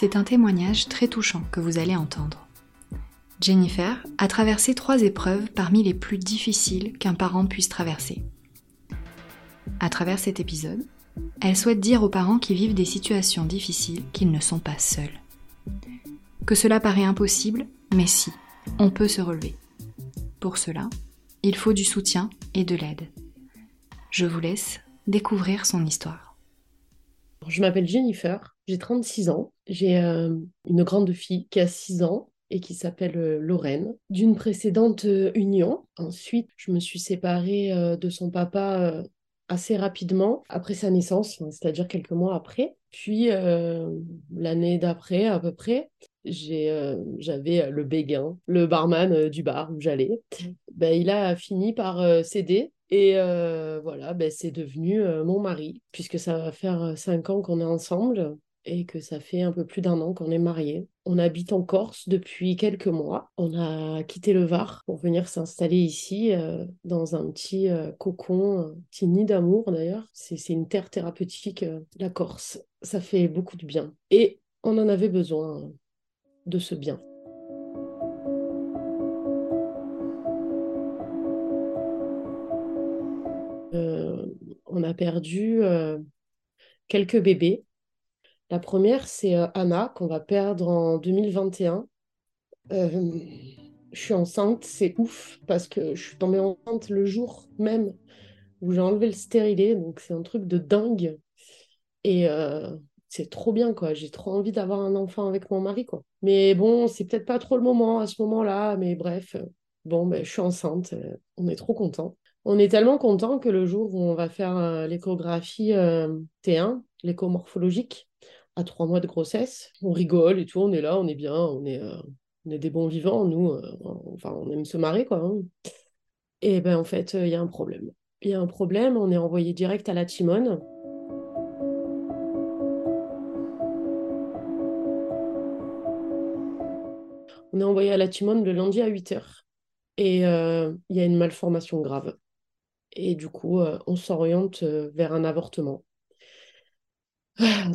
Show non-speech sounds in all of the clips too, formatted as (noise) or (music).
C'est un témoignage très touchant que vous allez entendre. Jennifer a traversé trois épreuves parmi les plus difficiles qu'un parent puisse traverser. À travers cet épisode, elle souhaite dire aux parents qui vivent des situations difficiles qu'ils ne sont pas seuls. Que cela paraît impossible, mais si, on peut se relever. Pour cela, il faut du soutien et de l'aide. Je vous laisse découvrir son histoire. Je m'appelle Jennifer, j'ai 36 ans, j'ai euh, une grande fille qui a 6 ans et qui s'appelle euh, Lorraine, d'une précédente euh, union. Ensuite, je me suis séparée de son papa assez rapidement après sa naissance, c'est-à-dire quelques mois après. Puis l'année d'après, à peu près, j'avais le béguin, le barman du bar où j'allais. Ben, il a fini par céder et voilà, ben, c'est devenu mon mari, puisque ça va faire cinq ans qu'on est ensemble et que ça fait un peu plus d'un an qu'on est mariés. On habite en Corse depuis quelques mois. On a quitté le Var pour venir s'installer ici dans un petit cocon, un petit nid d'amour d'ailleurs. C'est une terre thérapeutique, la Corse. Ça fait beaucoup de bien. Et on en avait besoin de ce bien. On a perdu euh, quelques bébés. La première, c'est euh, Anna, qu'on va perdre en 2021. Euh, je suis enceinte, c'est ouf, parce que je suis tombée enceinte le jour même où j'ai enlevé le stérilet, donc c'est un truc de dingue. Et c'est trop bien, quoi. J'ai trop envie d'avoir un enfant avec mon mari, quoi. Mais bon, c'est peut-être pas trop le moment à ce moment-là, mais bref, bon, ben, je suis enceinte, on est trop content. On est tellement content que le jour où on va faire euh, l'échographie euh, T1, l'échomorphologique, à trois mois de grossesse, on rigole et tout, on est là, on est bien, on est, euh, on des bons vivants, nous, enfin, on aime se marrer, quoi. Hein. Et ben en fait, il y a un problème. Il y a un problème, on est envoyé direct à la Timone. On est envoyé à la Timone le lundi à 8h. Et il y a une malformation grave et du coup, euh, on s'oriente euh, vers un avortement.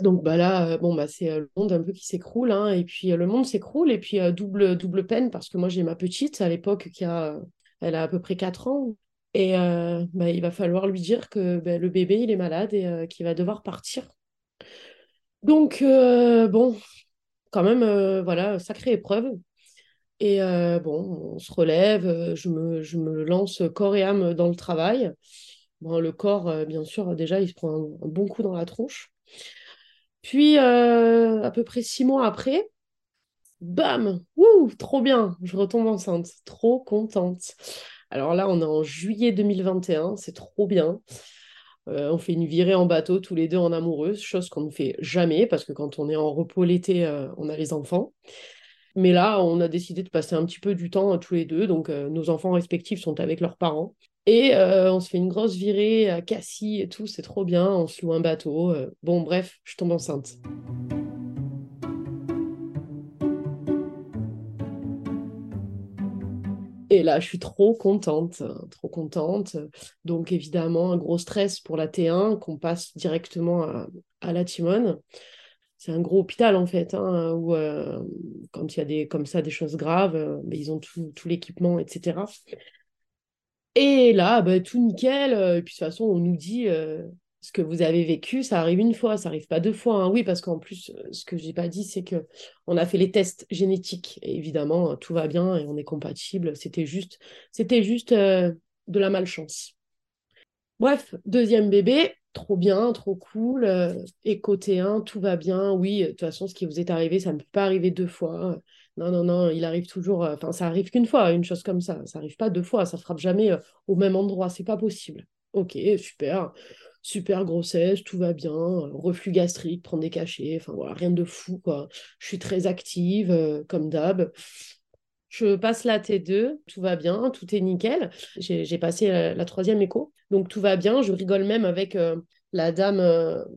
Donc bah là, euh, bon bah c'est le monde un peu qui s'écroule, hein, et puis le monde s'écroule, et puis double double peine parce que moi j'ai ma petite à l'époque qui a, elle a à peu près 4 ans, et bah, il va falloir lui dire que bah, le bébé il est malade et qu'il va devoir partir. Donc bon, quand même voilà, sacrée épreuve. Et euh, bon, on se relève, euh, je me, lance corps et âme dans le travail. Bon, le corps, euh, bien sûr, déjà, il se prend un, bon coup dans la tronche. Puis, à peu près six mois après, bam, trop bien, je retombe enceinte, trop contente. Alors là, on est en juillet 2021, c'est trop bien. on fait une virée en bateau tous les deux en amoureuse, chose qu'on ne fait jamais parce que quand on est en repos l'été, on a les enfants. Mais là, on a décidé de passer un petit peu du temps tous les deux. Donc, euh, nos enfants respectifs sont avec leurs parents. Et euh, on se fait une grosse virée à Cassis et tout. C'est trop bien. On se loue un bateau. Euh. bon, bref, je tombe enceinte. Et là, je suis trop contente, trop contente. Donc, évidemment, un gros stress pour la T1 qu'on passe directement à, à la Timone c'est un gros hôpital en fait, hein, où euh, quand il y a des, comme ça des choses graves, euh, ben, ils ont tout, l'équipement, etc. Et là, ben, tout nickel. Euh, et puis de toute façon, on nous dit ce que vous avez vécu, ça arrive une fois, ça arrive pas deux fois. Hein. Oui, parce qu'en plus, ce que j'ai pas dit, c'est que on a fait les tests génétiques. Évidemment, tout va bien et on est compatible. C'était juste, c'était juste de la malchance. Bref, deuxième bébé, trop bien, trop cool. Euh, et côté 1, tout va bien. Oui, de toute façon, ce qui vous est arrivé, ça ne peut pas arriver deux fois. Non, non, non, il arrive toujours. Euh, enfin, ça arrive qu'une fois, une chose comme ça. Ça arrive pas deux fois. Ça frappe jamais euh, au même endroit. C'est pas possible. Ok, super. super grossesse, tout va bien, reflux gastrique, prendre des cachets, enfin voilà, rien de fou quoi. Je suis très active comme d'hab. Je passe la T2, tout va bien, tout est nickel. J'ai passé la, troisième écho, donc tout va bien. Je rigole même avec la dame,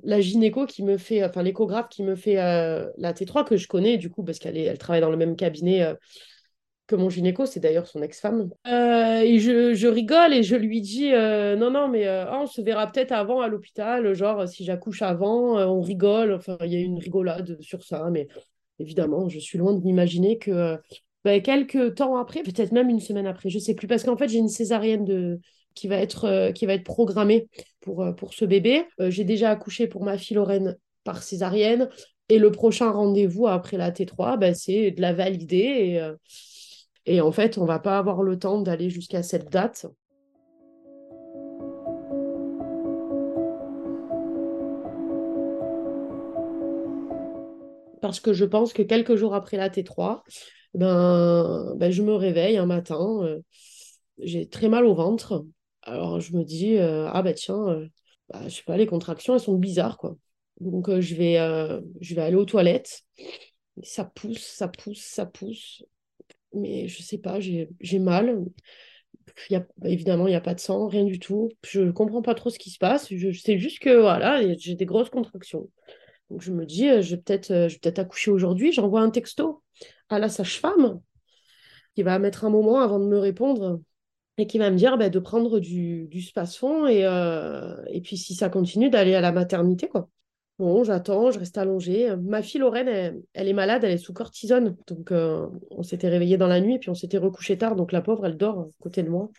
la gynéco qui me fait, enfin l'échographe qui me fait la T3 que je connais du coup parce qu'elle elle travaille dans le même cabinet que mon gynéco, c'est d'ailleurs son ex-femme. Euh, et je, rigole et je lui dis euh, non, non, mais euh, oh, on se verra peut-être avant à l'hôpital, genre si j'accouche avant, on rigole. Enfin, il y a une rigolade sur ça, mais évidemment, je suis loin de m'imaginer que bah, quelques temps après, peut-être même une semaine après, je sais plus, parce qu'en fait, j'ai une césarienne de qui va être, qui va être programmée pour, pour ce bébé. j'ai déjà accouché pour ma fille Lorraine par césarienne. Et le prochain rendez-vous après la T3, bah, c'est de la valider. Et, et en fait, on va pas avoir le temps d'aller jusqu'à cette date. Parce que je pense que quelques jours après la T3, ben, ben je me réveille un matin, euh, j'ai très mal au ventre. Alors je me dis, euh, ah bah tiens, euh, bah, je sais pas, les contractions, elles sont bizarres, quoi. Donc je, vais, je vais aller aux toilettes. Ça pousse, ça pousse, ça pousse mais je sais pas, j'ai mal. Y a, évidemment, il n'y a pas de sang, rien du tout. Je ne comprends pas trop ce qui se passe. Je, sais juste que voilà, j'ai des grosses contractions. Donc je me dis, euh, je vais peut-être euh, peut accoucher aujourd'hui. J'envoie un texto à la sage-femme qui va mettre un moment avant de me répondre et qui va me dire bah, de prendre du, du space-fond et, euh, et puis si ça continue, d'aller à la maternité. quoi. Bon, j'attends, je reste allongée. Ma fille Lorraine, elle, est malade, elle est sous cortisone. Donc, euh, on s'était réveillé dans la nuit et puis on s'était recouché tard. Donc, la pauvre, elle dort à côté de moi.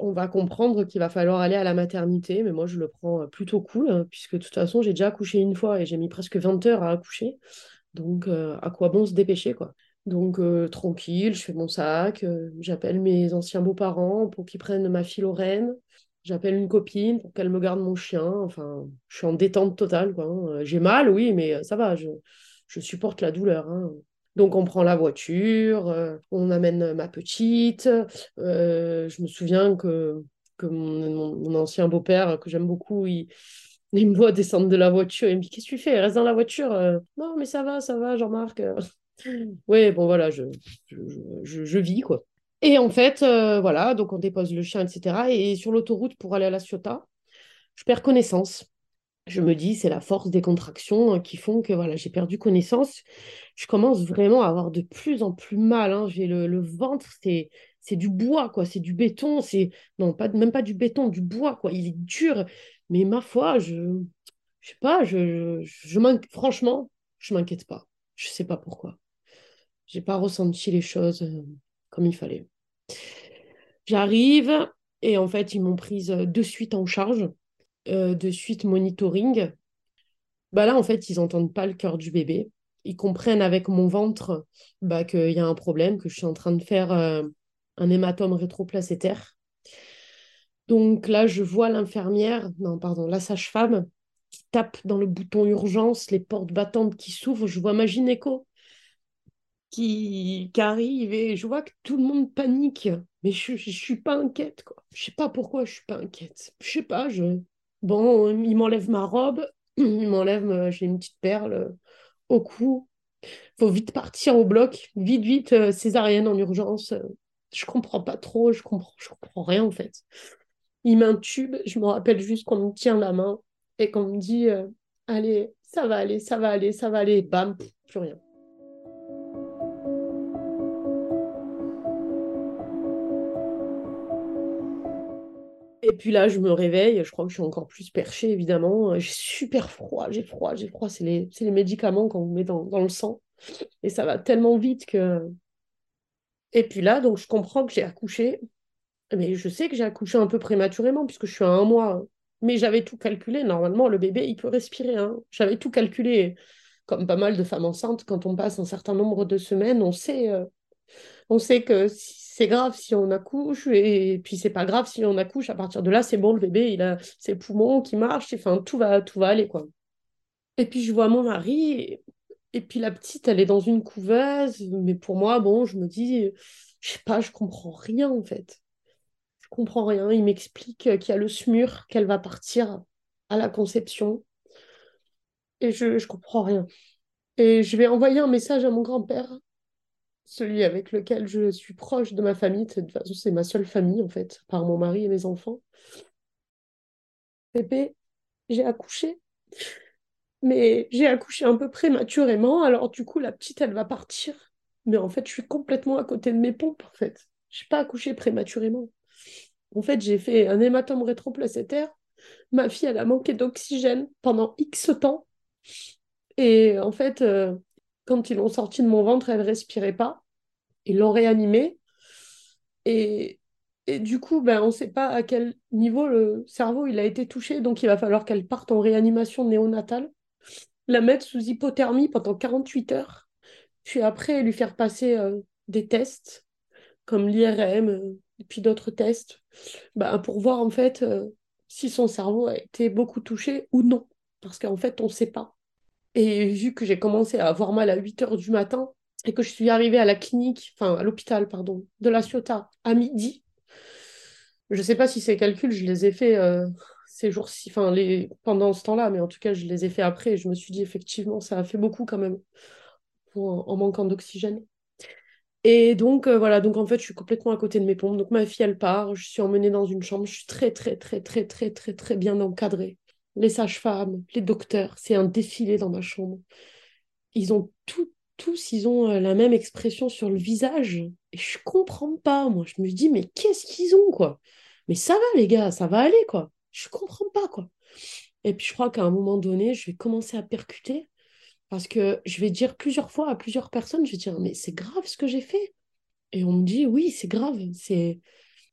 On va comprendre qu'il va falloir aller à la maternité, mais moi, je le prends plutôt cool, hein, puisque de toute façon, j'ai déjà accouché une fois et j'ai mis presque 20 heures à accoucher. Donc, euh, à quoi bon se dépêcher, quoi? Donc, tranquille, je fais mon sac, j'appelle mes anciens beaux-parents pour qu'ils prennent ma fille Lorraine. J'appelle une copine pour qu'elle me garde mon chien. Enfin, je suis en détente totale. Hein. Euh, j'ai mal, oui, mais euh, ça va, je, je supporte la douleur. Hein. Donc, on prend la voiture, euh, on amène ma petite. je me souviens que, que mon, ancien beau-père, que j'aime beaucoup, il, il, me voit descendre de la voiture. Il me dit Qu'est-ce que tu fais? Reste dans la voiture. non, mais ça va, ça va, Jean-Marc. Oui, bon, voilà, je, je, je vis, quoi. Et en fait, euh, voilà, donc on dépose le chien, etc. Et sur l'autoroute pour aller à la Ciotat, je perds connaissance. Je me dis, c'est la force des contractions qui font que voilà, j'ai perdu connaissance. Je commence vraiment à avoir de plus en plus mal. Hein. J'ai le, ventre, c'est c'est du bois, quoi. C'est du béton. C'est non, pas même pas du béton, du bois, quoi. Il est dur. Mais ma foi, je je sais pas, je, je, franchement, je m'inquiète pas. Je sais pas pourquoi. J'ai pas ressenti les choses euh, comme il fallait. J'arrive et en fait, ils m'ont prise euh, de suite en charge, euh, de suite monitoring. Bah là, en fait, ils n'entendent pas le cœur du bébé. Ils comprennent avec mon ventre bah, qu'il y a un problème, que je suis en train de faire un hématome rétroplacétaire. Donc là, je vois l'infirmière, non, pardon, la sage-femme qui tape dans le bouton urgence, les portes battantes qui s'ouvrent. Je vois ma gynéco qui, arrive et je vois que tout le monde panique. Mais je ne suis pas inquiète, quoi. Je sais pas pourquoi je suis pas inquiète. Je sais pas, je... Bon, il m'enlève ma robe, (clears throat) il m'enlève, j'ai une petite perle au cou. Faut vite partir au bloc, vite, vite, euh, césarienne en urgence. Je comprends pas trop, je comprends, je comprends rien en fait. Il m'intube, je me rappelle juste qu'on me tient la main et qu'on me dit euh, Allez, ça va aller, ça va aller, ça va aller, bam, plus rien. Et puis là, je me réveille, je crois que je suis encore plus perchée, évidemment. J'ai super froid, j'ai froid, j'ai froid. C'est les, médicaments qu'on met dans, dans, le sang. Et ça va tellement vite que... Et puis là, donc je comprends que j'ai accouché. Mais je sais que j'ai accouché un peu prématurément, puisque je suis à un mois. Mais j'avais tout calculé. Normalement, le bébé, il peut respirer. Hein. J'avais tout calculé. Comme pas mal de femmes enceintes, quand on passe un certain nombre de semaines, on sait, euh, on sait que c'est grave si on accouche et puis c'est pas grave si on accouche à partir de là c'est bon le bébé il a ses poumons qui marchent enfin tout va tout va aller quoi et puis je vois mon mari et, puis la petite elle est dans une couveuse mais pour moi bon je me dis je sais pas je comprends rien en fait je comprends rien il m'explique qu'il y a le SMUR qu'elle va partir à la conception. Et je, je comprends rien. Et je vais envoyer un message à mon grand-père, celui avec lequel je suis proche de ma famille. De toute façon, c'est ma seule famille, en fait, par mon mari et mes enfants. Pépé, j'ai accouché. Mais j'ai accouché un peu prématurément, alors du coup, la petite, elle va partir. Mais en fait, je suis complètement à côté de mes pompes, en fait. Je n'ai pas accouché prématurément. En fait, j'ai fait un hématome rétroplacétaire. Ma fille, elle a manqué d'oxygène pendant X temps. Et en fait, euh, quand ils l'ont sortie de mon ventre, elle ne respirait pas. Ils l'ont réanimée. Et, et du coup, ben, on ne sait pas à quel niveau le cerveau il a été touché. Donc, il va falloir qu'elle parte en réanimation néonatale la mettre sous hypothermie pendant 48 heures, puis après lui faire passer euh, des tests comme l'IRM euh, et puis d'autres tests bah, pour voir en fait euh, si son cerveau a été beaucoup touché ou non. Parce qu'en fait, on ne sait pas. Et vu que j'ai commencé à avoir mal à 8 heures du matin et que je suis arrivée à la clinique, enfin à l'hôpital, pardon, de la Ciotat à midi, je ne sais pas si ces calculs, je les ai faits ces jours-ci, enfin pendant ce temps-là, mais en tout cas, je les ai fait après et je me suis dit effectivement, ça a fait beaucoup quand même en manquant d'oxygène. Et donc, euh, voilà, donc en fait, je suis complètement à côté de mes pompes. Donc, ma fille, elle part, je suis emmenée dans une chambre, je suis très, très, très, très, très, très, très bien encadrée. Les sages-femmes, les docteurs, c'est un défilé dans ma chambre. Ils ont tous, ils ont euh, la même expression sur le visage. Et je comprends pas, moi. Je me dis, mais qu'est-ce qu'ils ont, quoi? Mais ça va, les gars, ça va aller, quoi. Je comprends pas, quoi. Et puis, je crois qu'à un moment donné, je vais commencer à percuter parce que je vais dire plusieurs fois à plusieurs personnes, je vais dire, mais c'est grave ce que j'ai fait. Et on me dit, oui, c'est grave. C'est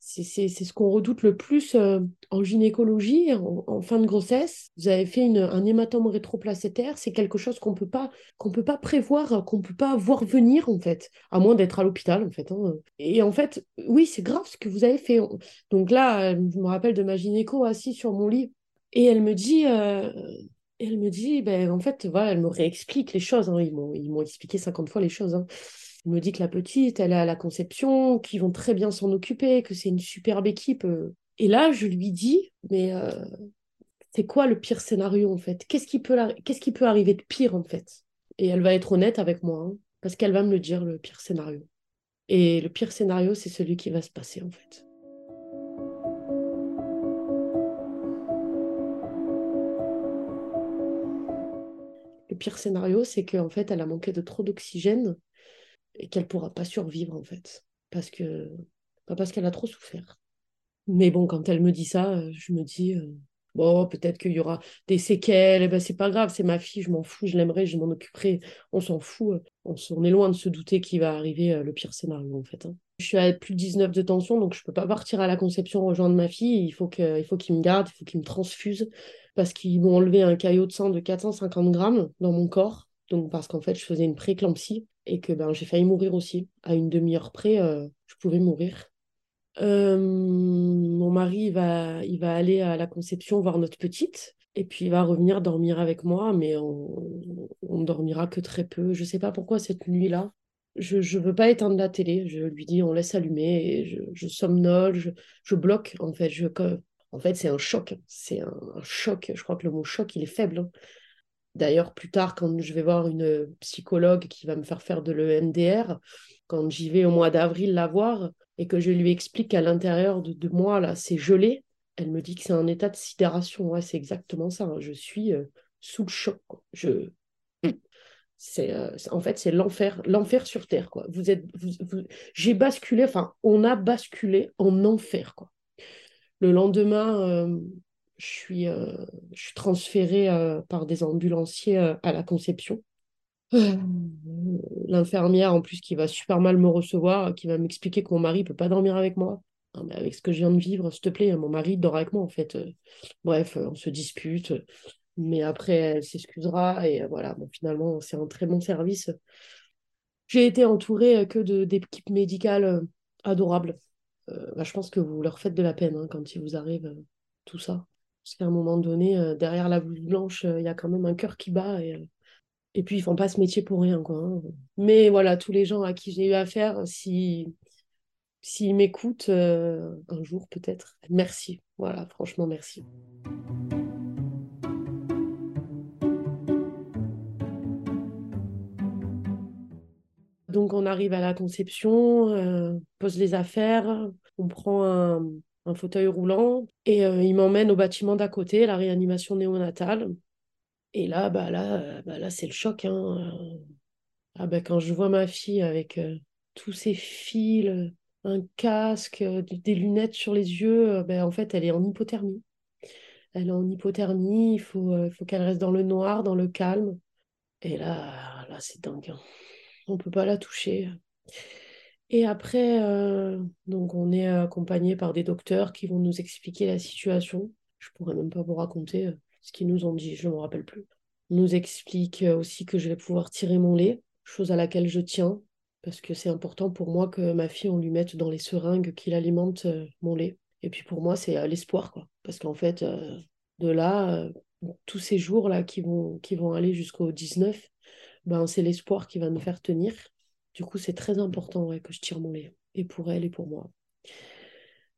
c'est ce qu'on redoute le plus euh, en gynécologie, en, fin de grossesse. Vous avez fait une, un hématome rétroplacétaire, c'est quelque chose qu'on peut pas qu'on peut pas prévoir, qu'on peut pas voir venir en fait, à moins d'être à l'hôpital en fait. Hein. Et en fait, oui, c'est grave ce que vous avez fait. Donc là, je me rappelle de ma gynéco assise sur mon lit et elle me dit. Euh, elle me dit, ben, en fait, voilà, elle me réexplique les choses. Hein. Ils m'ont expliqué 50 fois les choses. Hein. Il me dit que la petite, elle est à la conception, qu'ils vont très bien s'en occuper, que c'est une superbe équipe. Euh. Et là, je lui dis, mais euh, c'est quoi le pire scénario en fait? Qu'est-ce qui, peut Qu'est-ce qui peut arriver de pire en fait? Et elle va être honnête avec moi, hein, parce qu'elle va me le dire, le pire scénario. Et le pire scénario, c'est celui qui va se passer en fait. Le pire scénario, c'est qu'en fait, elle a manqué de trop d'oxygène et qu'elle pourra pas survivre en fait. Parce que pas parce qu'elle a trop souffert. Mais bon quand elle me dit ça euh, je me dis euh, bon peut-être qu'il y aura des séquelles. Eh ben c'est pas grave c'est ma fille je m'en fous je l'aimerais je m'en occuperai. On s'en fout on, on, est loin de se douter qu'il va arriver euh, le pire scénario en fait hein. je suis à plus de 19 de tension donc je peux pas partir à la conception rejoindre ma fille. Il faut que il faut qu'il me garde il faut qu'il me transfuse. Parce qu'ils m'ont enlevé un caillot de sang de 450 grammes dans mon corps. Donc parce qu'en fait je faisais une préclampsie et que ben, j'ai failli mourir aussi. À une demi-heure près, euh, je pouvais mourir. Euh, mon mari va, il va aller à la conception voir notre petite et puis il va revenir dormir avec moi, mais on, on dormira que très peu. Je sais pas pourquoi cette nuit-là. Je ne veux pas éteindre la télé. Je lui dis on laisse allumer et je, je somnole, je, je, bloque en fait. Je, en fait, c'est un choc. C'est un, choc. Je crois que le mot choc, il est faible. Hein. D'ailleurs, plus tard, quand je vais voir une psychologue qui va me faire faire de l'EMDR, quand j'y vais au mois d'avril la voir et que je lui explique qu'à l'intérieur de, moi, là, c'est gelé, elle me dit que c'est un état de sidération. Ouais, c'est exactement ça. Hein. Je suis euh, sous le choc. Je... C'est, euh, en fait, c'est l'enfer, l'enfer sur Terre. J'ai basculé, enfin, on a basculé en enfer. Quoi. Le lendemain, euh, je suis, euh, je suis transférée euh, par des ambulanciers euh, à la conception. L'infirmière, en plus, qui va super mal me recevoir, qui va m'expliquer que mon mari ne peut pas dormir avec moi. mais avec ce que je viens de vivre, s'il te plaît, mon mari dort avec moi, en fait. Bref, on se dispute. Mais après, elle s'excusera. Et voilà, bon, finalement, c'est un très bon service. J'ai été entourée que d'équipes médicales adorables. Bah, je pense que vous leur faites de la peine hein, quand il vous arrive tout ça. Parce qu'à un moment donné, euh, derrière la blouse blanche, euh, il y a quand même un cœur qui bat. Et, euh, puis, ils ne font pas ce métier pour rien. Quoi. Hein. Mais voilà, tous les gens à qui j'ai eu affaire, si s'ils m'écoutent un jour peut-être, merci. Voilà, franchement, merci. Donc on arrive à la conception, euh, pose les affaires, on prend un, un fauteuil roulant et euh, il m'emmène au bâtiment d'à côté, la réanimation néonatale. Et là, bah là, euh, bah là c'est le choc. Hein. Ah bah, quand je vois ma fille avec tous ces fils, un casque, des lunettes sur les yeux, bah, en fait, elle est en hypothermie. Elle est en hypothermie, il faut, faut qu'elle reste dans le noir, dans le calme. Et là, là c'est dingue. Hein. On ne peut pas la toucher. Et après, euh, donc on est accompagné par des docteurs qui vont nous expliquer la situation. Je pourrais même pas vous raconter euh, ce qu'ils nous ont dit, je ne me rappelle plus. On nous explique euh, aussi que je vais pouvoir tirer mon lait, chose à laquelle je tiens, parce que c'est important pour moi que ma fille, on lui mette dans les seringues qui alimentent mon lait. Et puis pour moi, c'est l'espoir, quoi. Parce qu'en fait, de là, tous ces jours-là qui vont, qui vont aller jusqu'au 19, ben, c'est l'espoir qui va nous faire tenir. Du coup, c'est très important que je tire mon lait, et pour elle et pour moi.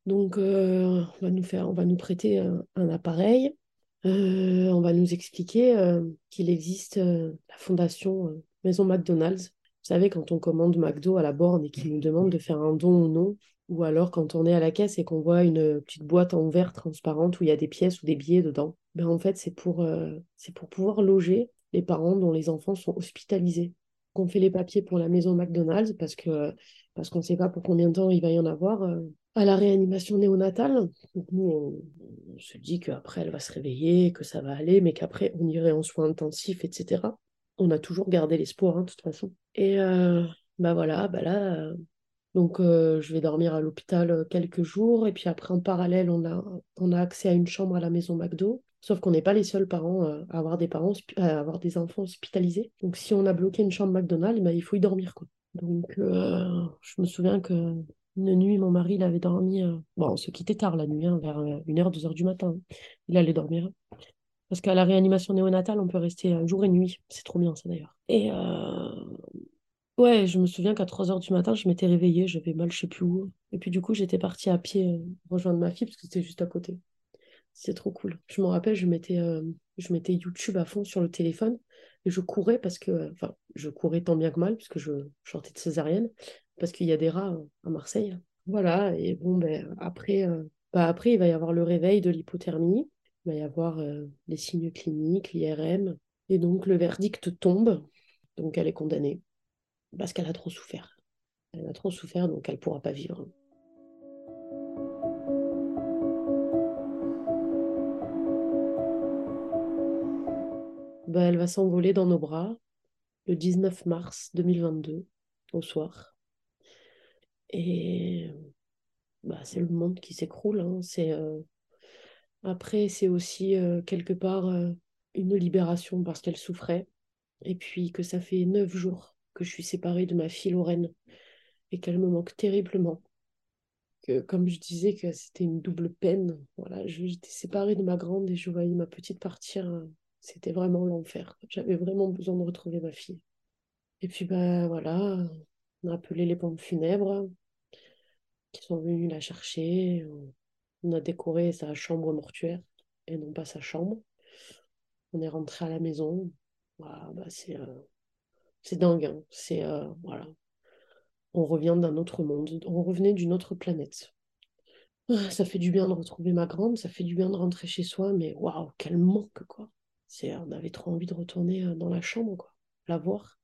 Donc, euh, on, va nous faire, on va nous prêter un, appareil. Euh, on va nous expliquer euh, qu'il existe la fondation Maison McDonald's. Vous savez, quand on commande McDo à la borne et qu'il nous demande de faire un don ou non, ou alors quand on est à la caisse et qu'on voit une petite boîte en verre transparente où il y a des pièces ou des billets dedans, ben en fait, c'est pour, c'est pour pouvoir loger les parents dont les enfants sont hospitalisés qu'on fait les papiers pour la maison McDonald's parce que parce qu'on ne sait pas pour combien de temps il va y en avoir euh, à la réanimation néonatale. Donc nous, on, se dit qu'après, elle va se réveiller, que ça va aller, mais qu'après, on irait en soins intensifs, etc. On a toujours gardé l'espoir, hein, de toute façon. Et euh, bah voilà, bah là, euh, donc je vais dormir à l'hôpital quelques jours, et puis après, en parallèle, on a, on a accès à une chambre à la maison McDo. Sauf qu'on n'est pas les seuls parents euh, à avoir des parents à avoir des enfants hospitalisés. Donc si on a bloqué une chambre McDonald's, bah, il faut y dormir. Quoi. Donc euh, je me souviens que une nuit, mon mari, il avait dormi. Euh, bon, on se quittait tard la nuit, hein, vers 1h, 2h du matin. Il allait dormir. Parce qu'à la réanimation néonatale, on peut rester jour et nuit. C'est trop bien, ça d'ailleurs. Et ouais, je me souviens qu'à 3h du matin, je m'étais réveillée, j'avais mal, je sais plus où. Et puis du coup, j'étais partie à pied rejoindre ma fille parce que c'était juste à côté. C'est trop cool. Je me rappelle, je mettais, euh, je mettais YouTube à fond sur le téléphone et je courais parce que, je courais tant bien que mal puisque je chantais de césarienne parce qu'il y a des rats euh, à Marseille. Voilà, et bon, ben, après, euh, bah, après, il va y avoir le réveil de l'hypothermie, il va y avoir les signes cliniques, l'IRM, et donc le verdict tombe, donc elle est condamnée parce qu'elle a trop souffert. Elle a trop souffert, donc elle ne pourra pas vivre. Bah, elle va s'envoler dans nos bras le 19 mars 2022 au soir. Et bah, c'est le monde qui s'écroule. Hein. C'est, euh, Après, c'est aussi euh, quelque part euh, une libération parce qu'elle souffrait. Et puis que ça fait neuf jours que je suis séparée de ma fille Lorraine et qu'elle me manque terriblement. Que, comme je disais, que c'était une double peine. Voilà, j'étais séparée de ma grande et je voyais ma petite partir c'était vraiment l'enfer. J'avais vraiment besoin de retrouver ma fille. Et puis, ben voilà, on a appelé les pompes funèbres qui sont venus la chercher. On a décoré sa chambre mortuaire et non pas sa chambre. On est rentré à la maison. Voilà, bah c'est euh, c'est dingue. Hein. C'est euh, voilà. On revient d'un autre monde. On revenait d'une autre planète. Ah, ça fait du bien de retrouver ma grande, ça fait du bien de rentrer chez soi, mais waouh, quel manque quoi on avait trop envie de retourner euh, dans la chambre, quoi, la voir,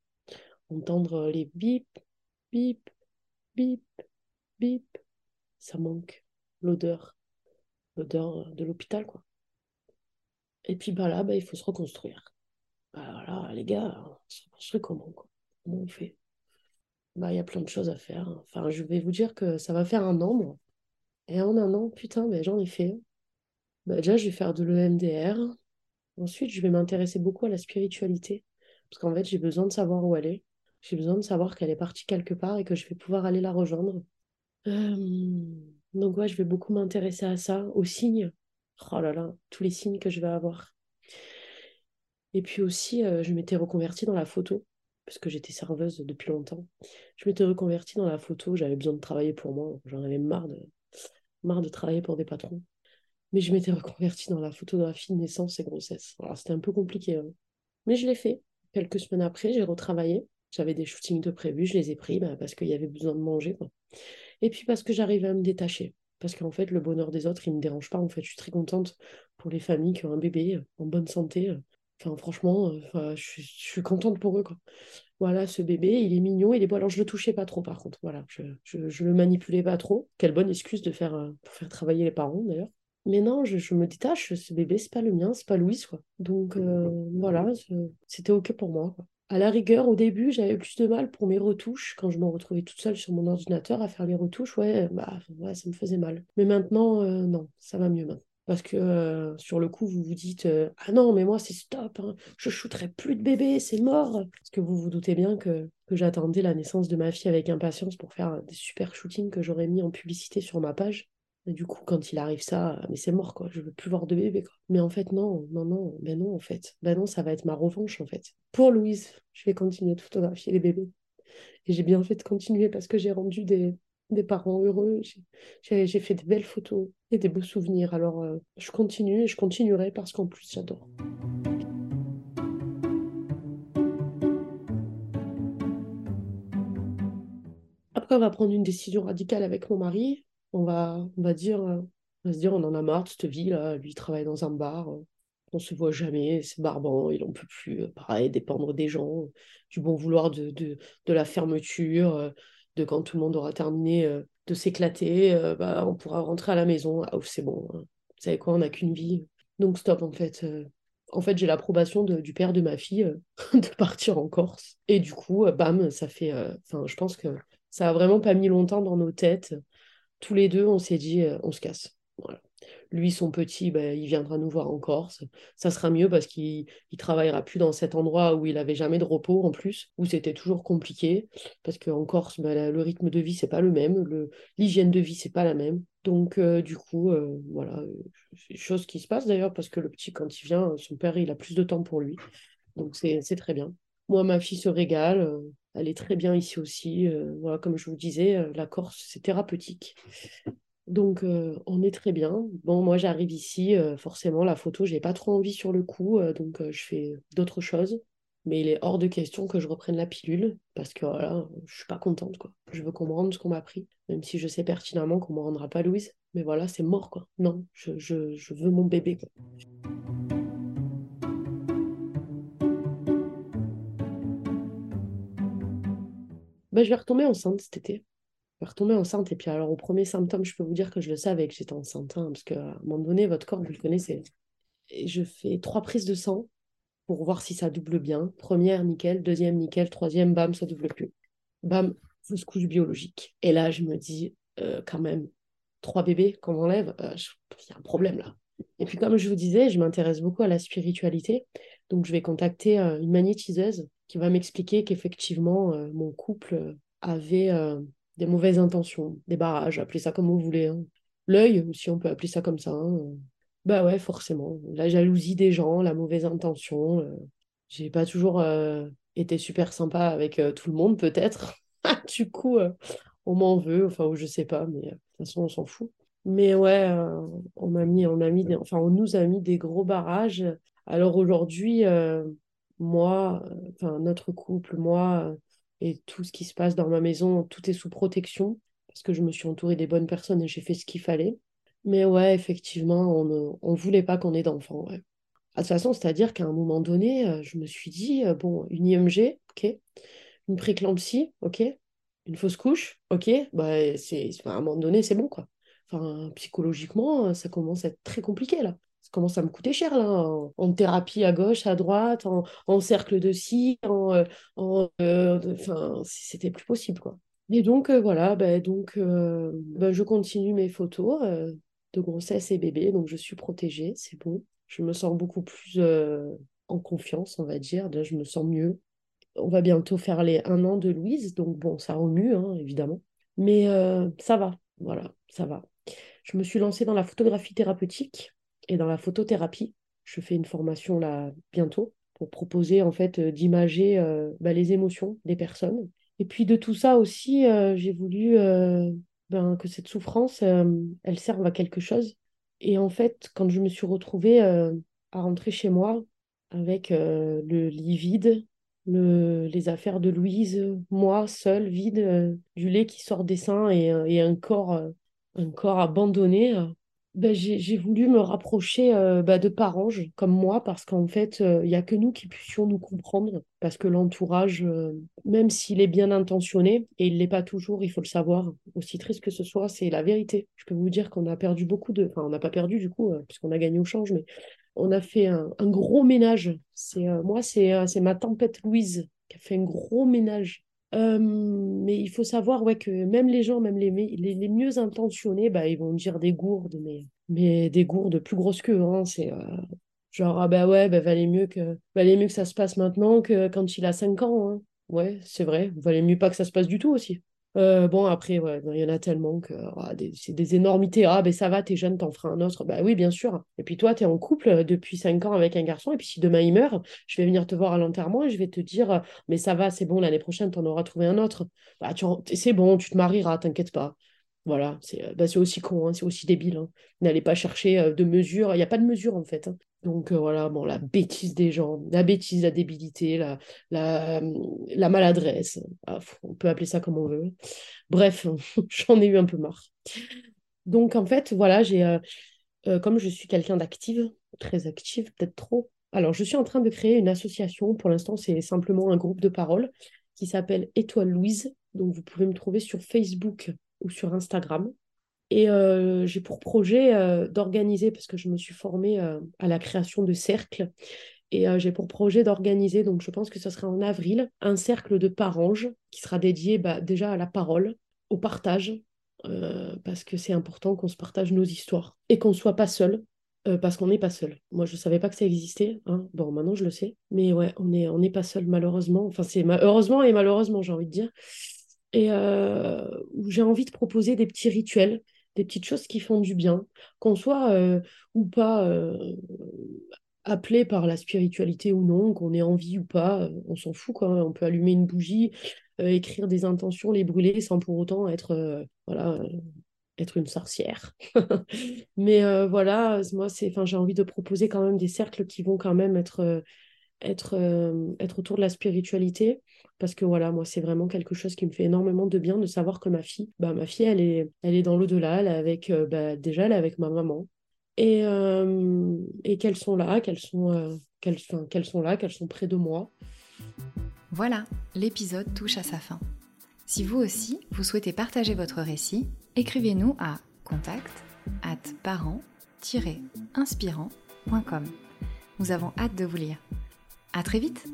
entendre euh, les bip, bip, bip, bip. Ça manque l'odeur, l'odeur euh, de l'hôpital, quoi. Et puis bah là, bah, il faut se reconstruire. Bah voilà, les gars, on se reconstruit comment, quoi? Comment on fait? Bah il y a plein de choses à faire. Enfin, je vais vous dire que ça va faire un an, Et en un an, putain, mais j'en ai fait. Bah, déjà, je vais faire de l'EMDR, Ensuite, je vais m'intéresser beaucoup à la spiritualité, parce qu'en fait, j'ai besoin de savoir où elle est. J'ai besoin de savoir qu'elle est partie quelque part et que je vais pouvoir aller la rejoindre. Euh, donc ouais, je vais beaucoup m'intéresser à ça, aux signes. Oh là là, tous les signes que je vais avoir. Et puis aussi, euh, je m'étais reconvertie dans la photo, parce que j'étais serveuse depuis longtemps. Je m'étais reconvertie dans la photo, j'avais besoin de travailler pour moi. J'en avais marre de, marre de travailler pour des patrons. Mais je m'étais reconvertie dans la photographie de naissance et grossesse. Alors c'était un peu compliqué. Hein. Mais je l'ai fait. Quelques semaines après, j'ai retravaillé. J'avais des shootings de prévus, je les ai pris bah, parce qu'il y avait besoin de manger. Et puis parce que j'arrivais à me détacher. Parce qu'en fait, le bonheur des autres, il ne me dérange pas. En fait, je suis très contente pour les familles qui ont un bébé en bonne santé. Enfin, franchement, je, suis, contente pour eux. Quoi. Voilà, ce bébé, il est mignon, il est beau. Alors, je le touchais pas trop, par contre. Voilà, je, je, le manipulais pas trop. Quelle bonne excuse de faire, euh, pour faire travailler les parents, d'ailleurs. Mais non, je, me détache. Ce bébé, c'est pas le mien, c'est pas Louis, quoi. Donc, voilà, c'était OK pour moi. Quoi. À la rigueur, au début, j'avais plus de mal pour mes retouches. Quand je me retrouvais toute seule sur mon ordinateur à faire les retouches, ouais, bah, ouais ça me faisait mal. Mais maintenant, euh, non, ça va mieux maintenant. Parce que euh, sur le coup, vous vous dites euh, Ah non, mais moi, c'est stop, hein. je shooterai plus de bébé, c'est mort. Parce que vous vous doutez bien que, que j'attendais la naissance de ma fille avec impatience pour faire des super shootings que j'aurais mis en publicité sur ma page. Du coup, quand il arrive ça, mais c'est mort, quoi. Je veux plus voir de bébé, quoi. Mais en fait, non, non, non, ben non, en fait. Ben non, ça va être ma revanche, en fait. Pour Louise, je vais continuer de photographier les bébés. Et j'ai bien fait de continuer parce que j'ai rendu des, des parents heureux. J'ai fait des belles photos et des beaux souvenirs. Alors, euh, je continue et je continuerai parce qu'en plus, j'adore. Après, on va prendre une décision radicale avec mon mari on va, on va dire, euh, on va se dire, on en a marre de cette vie-là. Lui, il travaille dans un bar, euh, on se voit jamais, c'est barbant, il en peut plus, euh, pareil, dépendre des gens, du bon vouloir de, de, la fermeture, de quand tout le monde aura terminé de s'éclater, bah, on pourra rentrer à la maison. Ah, c'est bon, hein. vous savez quoi, on n'a qu'une vie. Donc stop, en fait. en fait, j'ai l'approbation du père de ma fille (laughs) de partir en Corse. Et du coup, bam, ça fait. Enfin, je pense que ça a vraiment pas mis longtemps dans nos têtes tous les deux, on s'est dit, euh, on se casse. Lui, son petit, ben, il viendra nous voir en Corse. Ça sera mieux parce qu'il ne travaillera plus dans cet endroit où il n'avait jamais de repos en plus, où c'était toujours compliqué. Parce qu'en Corse, ben, le rythme de vie, c'est pas le même. L'hygiène de vie, c'est pas la même. Donc, euh, du coup, euh, voilà, chose qui se passe d'ailleurs parce que le petit, quand il vient, son père, il a plus de temps pour lui. Donc, c'est très bien. Moi, ma fille se régale. Elle est très bien ici aussi. Euh, voilà, comme je vous disais, euh, la Corse, c'est thérapeutique. Donc, euh, on est très bien. Bon, moi, j'arrive ici, forcément, la photo, j'ai pas trop envie sur le coup, donc je fais d'autres choses. Mais il est hors de question que je reprenne la pilule, parce que voilà, je suis pas contente, quoi. Je veux qu'on me rende ce qu'on m'a pris, même si je sais pertinemment qu'on me rendra pas Louise. Mais voilà, c'est mort, quoi. Non, je, veux mon bébé. Bah, je vais retomber enceinte cet été. Je vais retomber enceinte. Et puis, alors, au premier symptôme, je peux vous dire que je le savais que j'étais enceinte. Hein, parce qu'à un moment donné, votre corps, vous le connaissez. Et je fais trois prises de sang pour voir si ça double bien. Première, nickel. Deuxième, nickel. Troisième, bam, ça double plus. Bam, fausse couche biologique. Et là, je me dis, euh, quand même, trois bébés qu'on enlève, euh, il y a un problème là. Et puis, comme je vous disais, je m'intéresse beaucoup à la spiritualité. Donc, je vais contacter euh, une magnétiseuse qui va m'expliquer qu'effectivement, euh, mon couple euh, avait des mauvaises intentions, des barrages, appelez ça comme vous voulez. Hein. L'œil, si on peut appeler ça comme ça. Hein. Bah ouais, forcément. La jalousie des gens, la mauvaise intention. J'ai pas toujours été super sympa avec tout le monde, peut-être. (laughs) du coup, on m'en veut, enfin, ou je sais pas, mais de toute façon, on s'en fout. Mais ouais, on m'a mis, on a mis, enfin, on nous a mis des gros barrages alors aujourd'hui, euh, moi, enfin notre couple, moi euh, et tout ce qui se passe dans ma maison, tout est sous protection parce que je me suis entourée des bonnes personnes et j'ai fait ce qu'il fallait. Mais ouais, effectivement, on ne voulait pas qu'on ait d'enfants. Ouais. Ah, de toute façon, c'est-à-dire qu'à un moment donné, euh, je me suis dit, bon, une IMG, ok, une préclampsie, ok, une fausse couche, ok, bah, c'est, à un moment donné, c'est bon, quoi. Enfin, psychologiquement, ça commence à être très compliqué, là commence à me coûter cher là, en, thérapie à gauche, à droite, en, cercle de scie, en, euh, euh, enfin, c'était plus possible quoi. Et donc euh, voilà, ben, donc ben, je continue mes photos de grossesse et bébé, donc je suis protégée, c'est bon. Je me sens beaucoup plus en confiance, on va dire, je me sens mieux. On va bientôt faire les un an de Louise, donc bon, ça remue, hein, évidemment. Mais ça va, voilà, ça va. Je me suis lancée dans la photographie thérapeutique et dans la photothérapie. Je fais une formation là bientôt pour proposer en fait euh, d'imager euh, bah, les émotions des personnes. Et puis de tout ça aussi, euh, j'ai voulu ben, que cette souffrance, elle serve à quelque chose. Et en fait, quand je me suis retrouvée à rentrer chez moi avec le lit vide, le, les affaires de Louise, moi, seule, vide, du lait qui sort des seins et, un corps, un corps abandonné ben, j'ai voulu me rapprocher euh, bah, de parents comme moi parce qu'en fait, euh, il n'y a que nous qui puissions nous comprendre parce que l'entourage, euh, même s'il est bien intentionné, et il ne l'est pas toujours, il faut le savoir, aussi triste que ce soit, c'est la vérité. Je peux vous dire qu'on a perdu beaucoup de... Enfin, on n'a pas perdu du coup, puisqu'on a gagné au change, mais on a fait un, un gros ménage. C'est Moi, c'est ma tempête Louise qui a fait un gros ménage mais il faut savoir ouais, que même les gens, même les, les, les, mieux intentionnés, bah, ils vont dire des gourdes, mais, mais des gourdes plus grosses que. Hein, c'est euh, genre, ah bah ouais, bah, valait, mieux que, valait mieux que ça se passe maintenant que quand il a 5 ans. Hein. Ouais, c'est vrai, valait mieux pas que ça se passe du tout aussi. Euh, bon, après, il y en a tellement que ah, c'est des énormités. Ah, ben ça va, t'es jeune, t'en feras un autre. Bah oui, bien sûr. Et puis toi, t'es en couple euh, depuis 5 ans avec un garçon. Et puis si demain il meurt, je vais venir te voir à l'enterrement et je vais te dire Mais ça va, c'est bon, l'année prochaine, t'en auras trouvé un autre. Bah, c'est bon, tu te marieras, t'inquiète pas. Voilà, c'est euh, bah, aussi con, hein, c'est aussi débile. Hein. N'allez pas chercher de mesure. Il n'y a pas de mesure en fait. Hein. Donc voilà, bon, la bêtise des gens, la bêtise, la débilité, la, la maladresse, ah, on peut appeler ça comme on veut. Bref, (laughs) j'en ai eu un peu marre. Donc en fait, voilà, j'ai, euh, euh, comme je suis quelqu'un d'active, très active, peut-être trop, alors je suis en train de créer une association, pour l'instant c'est simplement un groupe de parole qui s'appelle Étoile Louise, donc vous pouvez me trouver sur Facebook ou sur Instagram. Et euh, j'ai pour projet euh, d'organiser, parce que je me suis formée euh, à la création de cercles, et j'ai pour projet d'organiser, donc je pense que ce sera en avril, un cercle de paranges qui sera dédié bah, déjà à la parole, au partage, parce que c'est important qu'on se partage nos histoires et qu'on ne soit pas seul. parce qu'on n'est pas seul. Moi, je ne savais pas que ça existait. Hein. Bon, maintenant, je le sais. Mais ouais, on n'est on pas seul, malheureusement. Enfin, c'est heureusement et malheureusement, j'ai envie de dire. Et j'ai envie de proposer des petits rituels des petites choses qui font du bien, qu'on soit euh, ou pas euh, appelé par la spiritualité ou non, qu'on ait envie ou pas, euh, on s'en fout quoi. On peut allumer une bougie, écrire des intentions, les brûler sans pour autant être voilà être une sorcière. (laughs) Mais voilà, moi c'est, enfin j'ai envie de proposer quand même des cercles qui vont quand même être être, être autour de la spiritualité parce que voilà, moi, c'est vraiment quelque chose qui me fait énormément de bien de savoir que ma fille, bah, ma fille, elle est, elle est dans l'au-delà, elle est avec, euh, bah, déjà, elle est avec ma maman. Et, euh, et qu'elles sont là, qu'elles sont, euh, qu'elles, qu'elles sont là, qu'elles sont près de moi. Voilà, l'épisode touche à sa fin. Si vous aussi, vous souhaitez partager votre récit, écrivez-nous à contact at parent-inspirant.com. Nous avons hâte de vous lire. À très vite!